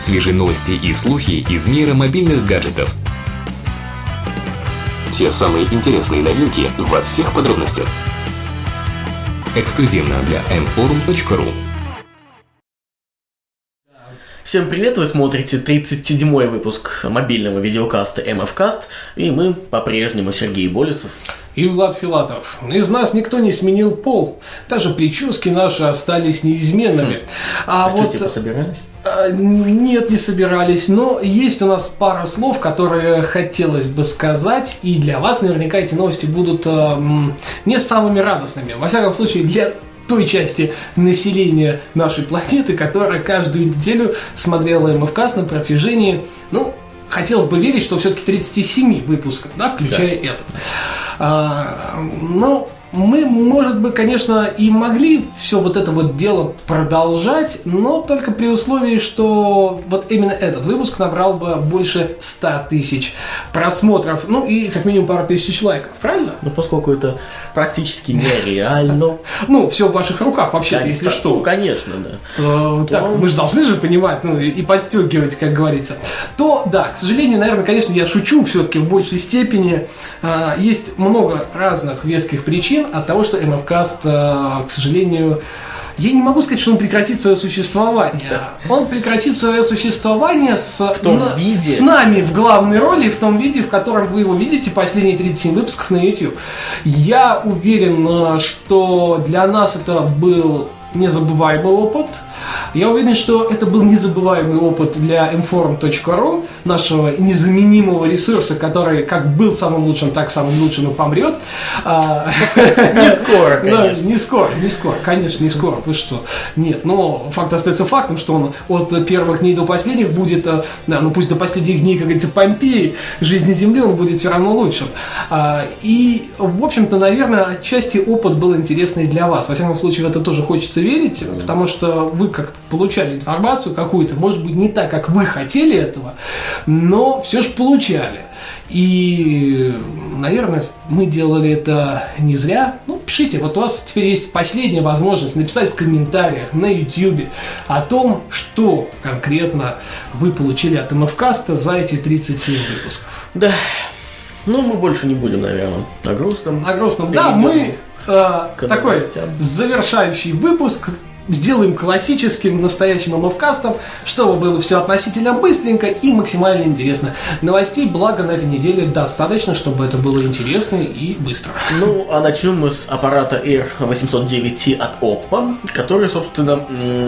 Свежие новости и слухи из мира мобильных гаджетов. Те самые интересные новинки во всех подробностях. Эксклюзивно для mforum.ru Всем привет, вы смотрите 37-й выпуск мобильного видеокаста MFCast, и мы по-прежнему Сергей Болесов. И Влад Филатов. Из нас никто не сменил пол. Даже прически наши остались неизменными. А, а вот... что, типа, собирались? А, нет, не собирались, но есть у нас пара слов, которые хотелось бы сказать, и для вас наверняка эти новости будут э, не самыми радостными. Во всяком случае, для той части населения нашей планеты, которая каждую неделю смотрела МФКС на протяжении, ну, хотелось бы верить, что все-таки 37 выпусков, да, включая да. это. А, ну, мы, может быть, конечно, и могли все вот это вот дело продолжать, но только при условии, что вот именно этот выпуск набрал бы больше 100 тысяч просмотров, ну и как минимум пару тысяч лайков, правильно? Ну, поскольку это практически нереально. Ну, все в ваших руках вообще если что. Ну, конечно, да. Э, так, мы же должны же понимать, ну, и подстегивать, как говорится. То, да, к сожалению, наверное, конечно, я шучу все-таки в большей степени. Э, есть много разных веских причин, от того, что MFCast, э, к сожалению, я не могу сказать, что он прекратит свое существование. Он прекратит свое существование с, в том на, виде. с нами в главной роли, в том виде, в котором вы его видите последние 37 выпусков на YouTube. Я уверен, э, что для нас это был незабываемый опыт – я уверен, что это был незабываемый опыт для inform.ru, нашего незаменимого ресурса, который как был самым лучшим, так самым лучшим и помрет. А, не скоро, конечно. Не скоро, не скоро, конечно, не скоро. Вы что? Нет, но факт остается фактом, что он от первых дней до последних будет, э, да, ну пусть до последних дней, как говорится, Помпеи, жизни Земли, он будет все равно лучшим. А, и, в общем-то, наверное, отчасти опыт был интересный для вас. Во всяком случае, это тоже хочется верить, потому что вы как получали информацию какую-то, может быть, не так, как вы хотели этого, но все же получали. И, наверное, мы делали это не зря. Ну, пишите, вот у вас теперь есть последняя возможность написать в комментариях на YouTube о том, что конкретно вы получили от МФКаста за эти 37 выпусков. Да. Ну, мы больше не будем, наверное, о грустном. О грустном, да, мы э, такой завершающий выпуск сделаем классическим, настоящим МФКастом, чтобы было все относительно быстренько и максимально интересно. Новостей, благо, на этой неделе достаточно, чтобы это было интересно и быстро. Ну, а начнем мы с аппарата Air 809T от Oppo, который, собственно,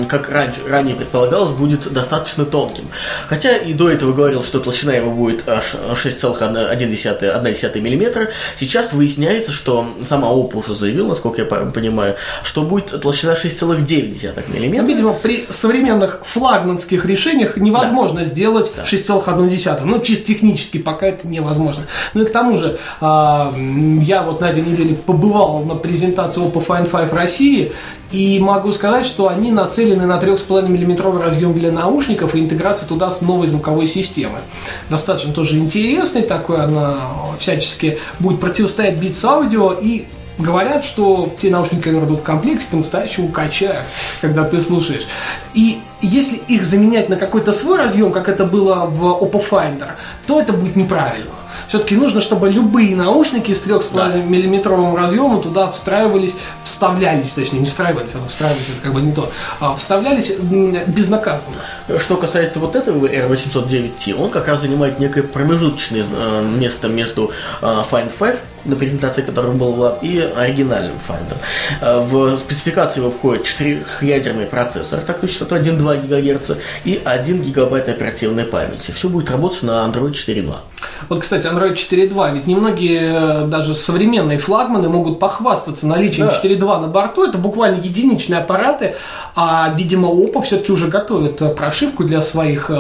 как раньше, ранее предполагалось, будет достаточно тонким. Хотя и до этого говорил, что толщина его будет аж 6,1 мм, сейчас выясняется, что сама Oppo уже заявила, насколько я понимаю, что будет толщина 6,9 мм. Ну, видимо, при современных флагманских решениях невозможно да. сделать да. 6,1. Ну, чисто технически пока это невозможно. Ну и к тому же, а, я вот на этой неделе побывал на презентации Oppo Find 5 России, и могу сказать, что они нацелены на 3,5 мм разъем для наушников и интеграцию туда с новой звуковой системой. Достаточно тоже интересный такой, она всячески будет противостоять Beats Audio и говорят, что те наушники, которые идут в комплекте, по-настоящему качают, когда ты слушаешь. И если их заменять на какой-то свой разъем, как это было в Oppo Finder, то это будет неправильно. Все-таки нужно, чтобы любые наушники с 3,5 миллиметровым разъемом туда встраивались, вставлялись, точнее, не встраивались, а встраивались, это как бы не то, а вставлялись безнаказанно. Что касается вот этого R809T, он как раз занимает некое промежуточное э, место между э, Find 5 на презентации которого был Влад, и оригинальным Finder. Э, в спецификации его входит 4-ядерный процессор, так частотой 1,2 ГГц и 1 ГБ оперативной памяти. Все будет работать на Android 4.2. Вот, кстати, Android 4.2, ведь немногие даже современные флагманы могут похвастаться наличием да. 4.2 на борту. Это буквально единичные аппараты, а, видимо, Oppo все-таки уже готовит э, прошивку для своих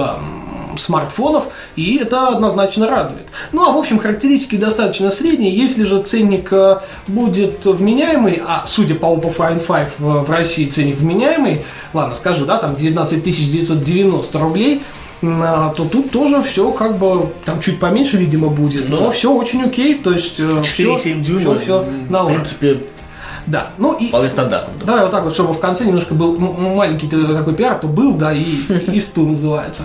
смартфонов, и это однозначно радует. Ну, а в общем, характеристики достаточно средние. Если же ценник э, будет вменяемый, а судя по Oppo Find 5 в России ценник вменяемый, ладно, скажу, да, там 19 990 рублей, а, то тут тоже все как бы там чуть поменьше, видимо, будет. Ну, но да. все очень окей, то есть 4,7 все, дюйма, все, все на. В принципе, Да, ну и... Вполне стандартным. да. Вот так вот, чтобы в конце немножко был маленький такой пиар, то был, да, и, и стул называется.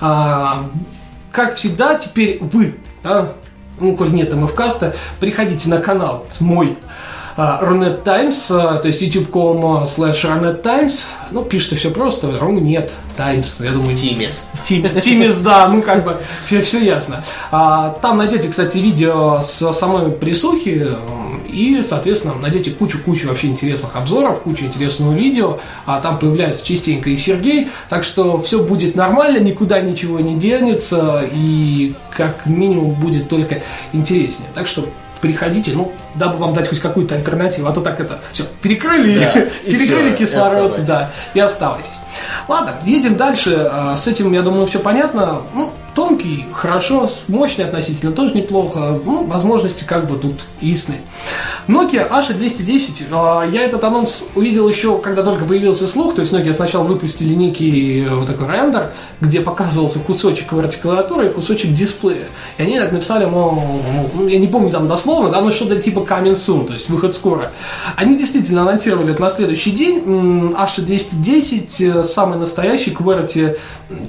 А, как всегда, теперь вы, да, ну, коль нет МФКаста, приходите на канал мой, а, Рунет Таймс, а, то есть youtube.com slash Рунет Таймс, ну, пишется все просто, Ру нет, Таймс, я думаю, Тимис. Тимис, Тимис, да, ну как бы все, все ясно. А, там найдете, кстати, видео с самой присухи и, соответственно, найдете кучу-кучу вообще интересных обзоров, кучу интересного видео. А там появляется частенько и Сергей, так что все будет нормально, никуда ничего не денется и как минимум будет только интереснее. Так что приходите, ну, дабы вам дать хоть какую-то альтернативу, а то так это все перекрыли, Да, и перекрыли всё, и кислород, оставайтесь. да, и оставайтесь. Ладно, едем дальше. А, С этим, я думаю, все понятно. Ну, тонкий, хорошо, мощный относительно, тоже неплохо. Ну, возможности как бы тут ясны. Nokia H210. а, Я этот анонс увидел еще, когда только появился слух. То есть Nokia сначала выпустили некий э, вот такой рендер, где показывался кусочек клавиатуры и кусочек дисплея. И они так написали, мол, я не помню там дословно, да, но что-то типа coming soon, то есть выход скоро. Они действительно анонсировали это на следующий день. М, H210 э, самый настоящий QWERTY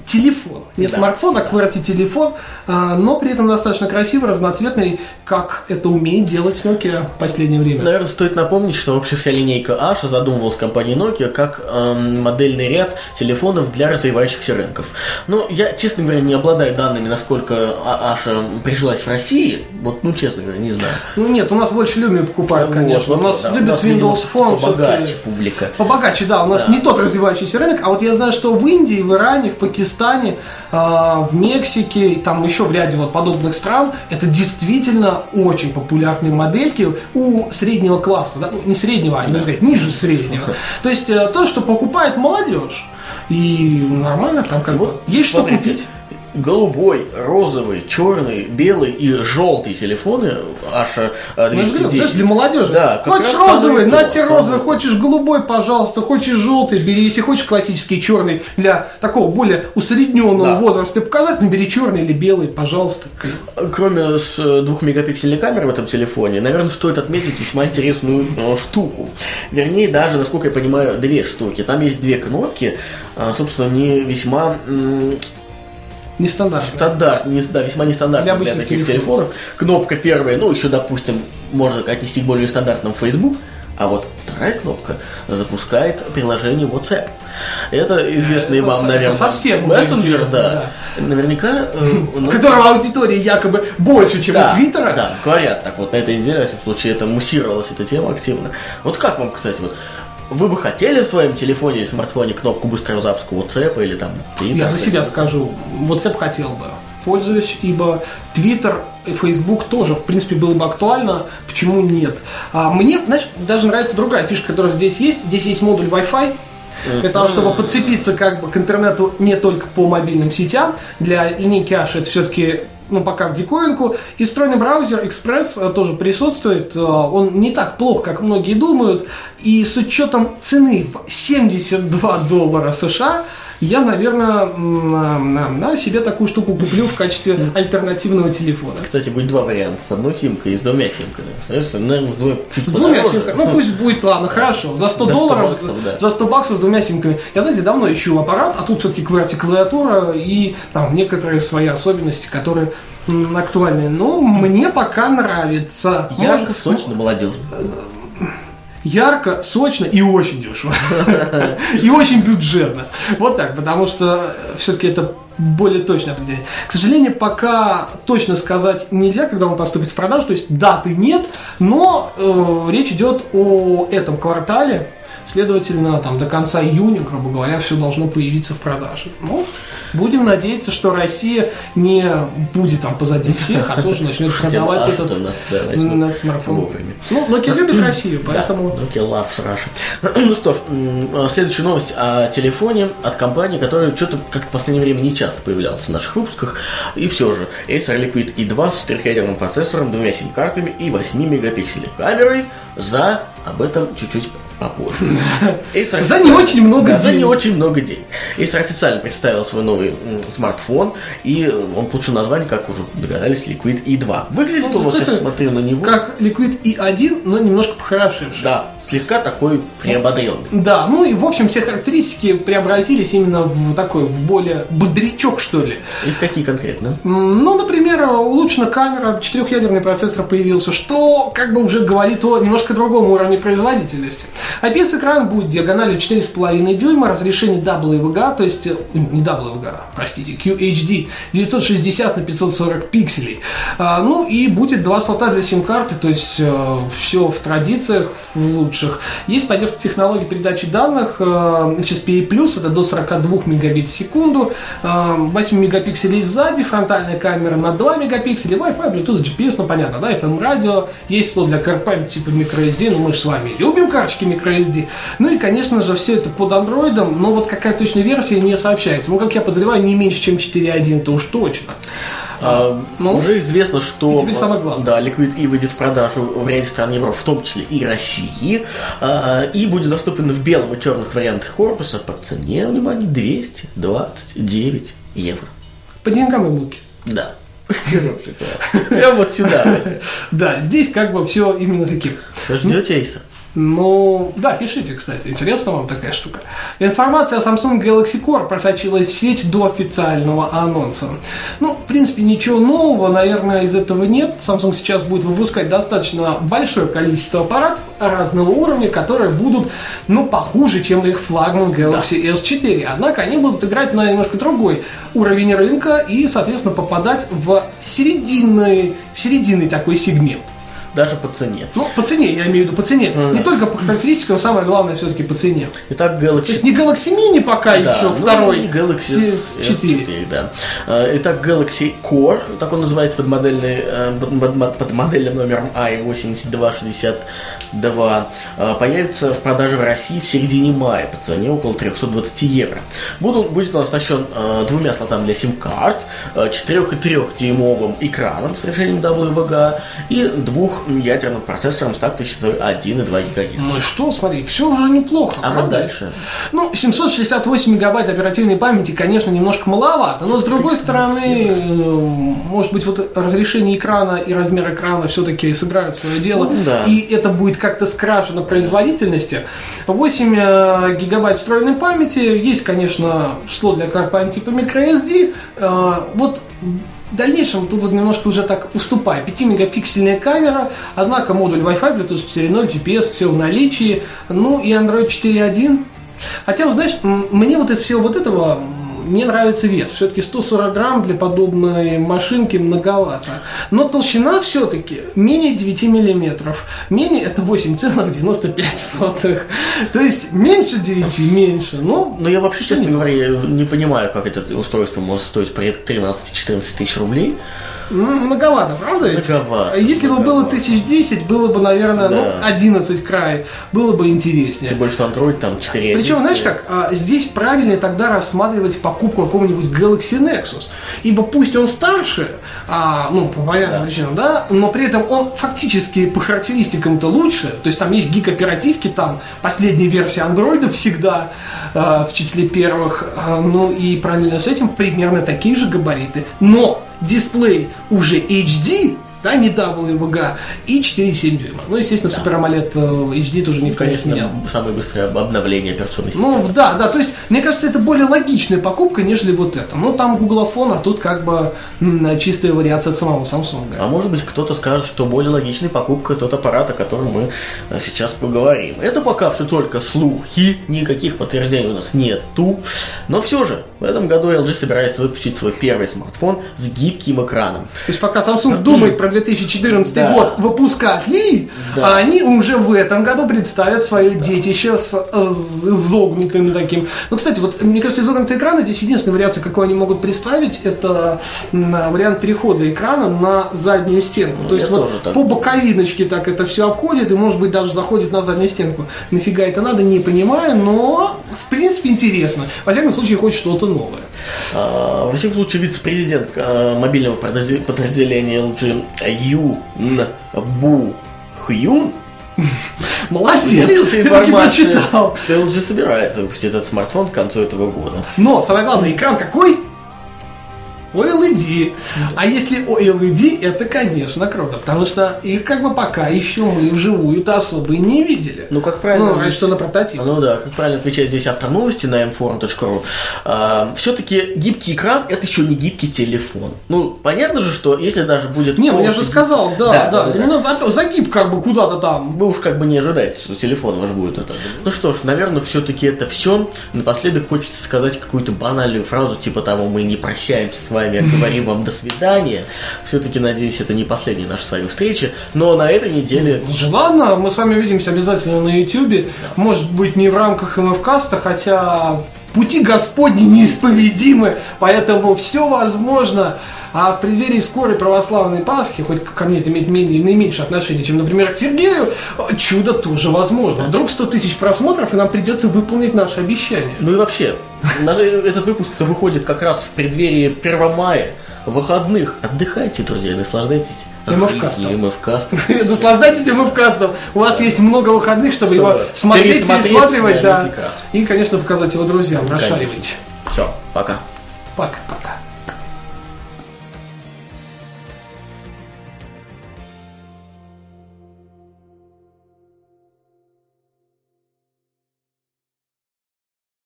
телефон. Не Да. смартфон, а QWERTY телефон, а, но при этом достаточно красивый, разноцветный, как это умеет делать Nokia в последнее время. Наверное, стоит напомнить, что вообще вся линейка H задумывалась компанией Nokia как эм, модельный ряд телефонов для развивающихся рынков. Но я, честно говоря, не обладаю данными, насколько А- H прижилась в России. Вот, ну, честно говоря, не знаю. Ну нет, у нас больше Lumia покупают, Вот, конечно. вот, у нас да, любят нас, видимо, Windows Phone. побогаче публика. Побогаче, да, у нас Да. не тот развивающийся рынок, а вот я знаю, что в Индии, в Иране, в Пакистане, а, в Мексике, и там еще в ряде вот подобных стран, это действительно очень популярные модельки у среднего класса, да? Ну, не среднего, а нужно сказать, ниже среднего. То есть э, то, что покупает молодежь, и нормально там как бы Вот, есть что смотрите, купить. Голубой, розовый, черный, белый и желтый телефоны Аша Ну, я же говорю, 210. знаешь, для молодежи. Да, хочешь розовый, на тебе розовый, хочешь голубой, пожалуйста, хочешь желтый, бери. Если хочешь классический черный для такого более усредненного Да. возраста показать, бери черный или белый, пожалуйста. Кроме с э, двухмегапиксельной камеры в этом телефоне, наверное, стоит отметить весьма интересную э, штуку. Вернее, даже, насколько я понимаю, две штуки. Там есть две кнопки, а, собственно, не весьма м, Нестандартно. стандарт, не, да, весьма нестандартный Для для, таких телефонов. телефонов. Кнопка первая, ну, еще, допустим, можно отнести к более стандартному Facebook, а вот вторая кнопка запускает приложение WhatsApp. Это известный Это вам, это наверное, совсем мессенджер, интересно, да. Наверняка... э, У ну, которого аудитория якобы больше, чем да, у Твиттера. Да, говорят так вот на этой неделе, всяком случае, это муссировалась эта тема активно. Вот как вам, кстати, вот вы бы хотели в своем телефоне или смартфоне кнопку быстрого запуска WhatsApp или там Twitter? Я за себя скажу, WhatsApp хотел бы. Пользуюсь, ибо Twitter и Facebook тоже, в принципе, было бы актуально. Почему нет? А мне, знаешь, даже нравится другая фишка, которая здесь есть. Здесь есть модуль Wi-Fi. Для того, чтобы подцепиться как бы к интернету не только по мобильным сетям, для линейки H это все-таки ну, пока в диковинку. И встроенный браузер Express э, тоже присутствует. Э, Он не так плох, как многие думают. И с учетом цены в 72 доллара США, я, наверное, на, на- на себе такую штуку куплю в качестве альтернативного телефона. Кстати, будет два варианта. С одной симкой и с двумя симками. Наверное, с двумя чуть С двумя симками. Ну пусть будет, ладно, хорошо. За 100 До 100 долларов, баксов, да. за 100 баксов с двумя симками. Я, знаете, давно ищу аппарат, а тут все-таки QWERTY клавиатура и там некоторые свои особенности, которые актуальны. Но мне пока нравится. Ярко, Может, сочно, молодежь. Ярко, сочно и очень дешево. И очень бюджетно. Вот так, потому что все-таки это более точное определение. К сожалению, пока точно сказать нельзя, когда он поступит в продажу, то есть даты нет, но э, речь идет о этом квартале, следовательно, там до конца июня, грубо говоря, все должно появиться в продаже. Ну, будем надеяться, что Россия не будет там позади всех, а тоже начнет продавать Хотя этот смартфон. Ну, Nokia любит Россию, поэтому... Nokia Loves Russia. Ну что ж, а, следующая новость о телефоне от компании, которая что-то как в последнее время не часто появлялась в наших выпусках. И все же, Acer Liquid i2 с 4-ядерным процессором, двумя сим-картами и 8 мегапикселей камерой за... Об этом чуть-чуть попозже. Acer За не очень много Да, За не денег. очень много денег. Acer официально представил свой новый смартфон, и он получил название, как уже догадались, Liquid i2. Выглядит Ну, он, вот я смотрю на него... Как Liquid i1, но немножко похорошевший. Да, слегка такой приободренный. Да, ну и в общем все характеристики преобразились именно в такой, в более бодрячок, что ли. И в какие конкретно? Ну, например, улучшена камера, четырехъядерный процессор появился, что как бы уже говорит о немножко другом уровне производительности. IPS-экран будет диагональю 4,5 дюйма, разрешение WVGA, то есть, э, не WVGA, простите, QHD, 960 на 540 пикселей. А, ну и будет два слота для сим-карты, то есть все в традициях, в лучших. Есть поддержка технологии передачи данных, э, HSPA+, это до 42 мегабит в секунду, э, 8 мегапикселей сзади, фронтальная камера на 2 мегапикселя, Wi-Fi, Bluetooth, GPS, ну понятно, да, FM радио, есть слот для CarPlay типа microSD, ну мы же с вами любим карточки microSD. Ну и, конечно же, все это под андроидом, но вот какая точная версия не сообщается. Ну, как я подозреваю, не меньше, чем 4.1, то уж точно. А, ну, уже известно, что и да, Liquid E выйдет в продажу в ряде стран Европы, в том числе и России, а, и будет доступен в белом и черных вариантах корпуса по цене, внимание, 229 евро. По деньгам и муки. Да. Прям вот сюда. Да, здесь как бы все именно таким. Ждете Эйса? Ну, да, пишите, кстати, интересна вам такая штука. Информация о Samsung Galaxy Core просочилась в сеть до официального анонса. Ну, в принципе, ничего нового, наверное, из этого нет. Samsung сейчас будет выпускать достаточно большое количество аппаратов разного уровня, которые будут, ну, похуже, чем их флагман Galaxy S4. Однако они будут играть на немножко другой уровень рынка и, соответственно, попадать в серединный, в серединный такой сегмент. Даже по цене. Ну, по цене, я имею в виду по цене. Не только по характеристикам, самое главное все-таки по цене. Итак, То Galaxy есть не Galaxy Mini пока Да, еще, ну, второй, и Galaxy S4. S4, да. Э, Итак, Galaxy Core, так он называется под, модельный, э, под, модельным номером i8262, э, появится в продаже в России в середине мая по цене около 320 евро. Будет он, будет он оснащен э, двумя слотами для сим-карт, 4 и 3 дюймовым экраном с решением WVGA и двухъядерным процессором с тактой частотой 1,2 ГГц. Ну и что, смотри, все уже неплохо. А вот правда? дальше? Ну, 768 мегабайт оперативной памяти, конечно, немножко маловато, но с другой стороны, может быть, вот разрешение экрана и размер экрана все-таки сыграют свое дело, Ну, да. и это будет как-то скрашено производительности. 8 э, гигабайт встроенной памяти, есть, конечно, слот для карпан типа microSD, Э, вот в дальнейшем тут вот немножко уже так уступает. 5-мегапиксельная камера, однако модуль Wi-Fi, Bluetooth 4.0, GPS, все в наличии. Ну и Android 4.1. Хотя, вот знаешь, мне вот из всего вот этого мне нравится вес. Все-таки 140 грамм для подобной машинки многовато. Но толщина все-таки менее 9 миллиметров. Менее это 8,95. То есть меньше 9, меньше. Ну, Но я вообще, честно говоря, не понимаю, как это устройство может стоить порядка 13-14 тысяч рублей. Многовато, правда ведь? Многовато, Если бы было тысяч десять, было бы, наверное, ну, Да. 11 край, было бы интереснее. Тем более, что Android там 4 Причем, знаешь как, а, здесь правильнее тогда рассматривать покупку какого-нибудь Galaxy Nexus. Ибо пусть он старше, а, ну, по понятным причинам, да, но при этом он фактически по характеристикам-то лучше. То есть там есть гиг оперативки, там последняя версия андроида всегда а, в числе первых. Ну и параллельно с этим примерно такие же габариты. Но дисплей уже HD, да, не WVGA, и 4,7 дюйма. Ну, естественно, Super AMOLED э, HD тоже никто не отменял. Конечно, самое быстрое об- обновление операционной системы. Ну, да, да, то есть, мне кажется, это более логичная покупка, нежели вот это. Ну, там гуглофон, а тут как бы чистая вариация от самого Samsung. А может быть, кто-то скажет, что более логичной покупка тот аппарат, о котором мы э, сейчас поговорим. Это пока все только слухи, никаких подтверждений у нас нету. Но все же, в этом году LG собирается выпустить свой первый смартфон с гибким экраном. То есть, пока Samsung думает про 2014 Да. год, выпускать ли, Да. а они уже в этом году представят свое детище с, с изогнутым таким. Ну, кстати, вот, мне кажется, изогнутый экран здесь единственная вариация, какую они могут представить, это вариант перехода экрана на заднюю стенку. Ну, То есть, вот так по боковиночке так это все обходит, и, может быть, даже заходит на заднюю стенку. Нафига это надо, не понимаю, но, в принципе, интересно. Во всяком случае, хоть что-то новое. А, Во всяком случае, вице-президент а, мобильного подразде- подразделения LG Юн Бу Хьюн Молодец, ты таки прочитал. что LG собирается выпустить этот смартфон к концу этого года. Но, самое главное, экран какой? OLED. А если OLED, это, конечно, круто, потому что их как бы пока еще мы вживую-то особо и не видели. Ну, как правильно... Ну, разве здесь- что на прототип. Ну да, как правильно отвечает здесь автор новости на mforum.ru. все-таки гибкий экран это еще не гибкий телефон. Ну, понятно же, что если даже будет... Не, ну я же сказал, да, Да, да, да, да. именно за- загиб как бы куда-то там. Вы уж как бы не ожидаете, что телефон ваш будет это. Ну что ж, наверное, все-таки это все. Напоследок хочется сказать какую-то банальную фразу, типа того, мы не прощаемся с вами, а говорим вам до свидания. Все-таки, надеюсь, это не последняя наша с вами встреча. Но на этой неделе Ну ладно, мы с вами увидимся обязательно на YouTube. Может быть, не в рамках МФКаста, хотя пути Господни неисповедимы, поэтому все возможно. А в преддверии скорой православной Пасхи, хоть ко мне это имеет наименьшее отношение, чем, например, к Сергею, чудо тоже возможно. Вдруг 100 тысяч просмотров, и нам придется выполнить наше обещание. Ну и вообще, даже этот выпуск-то выходит как раз в преддверии 1 мая, выходных. Отдыхайте, друзья, наслаждайтесь. МФКастом. МФКастом. Наслаждайтесь МФКастом. У вас есть много выходных, чтобы, его смотреть, пересматривать. И, конечно, показать его друзьям. Расшаривайте. Все, пока. Пока-пока.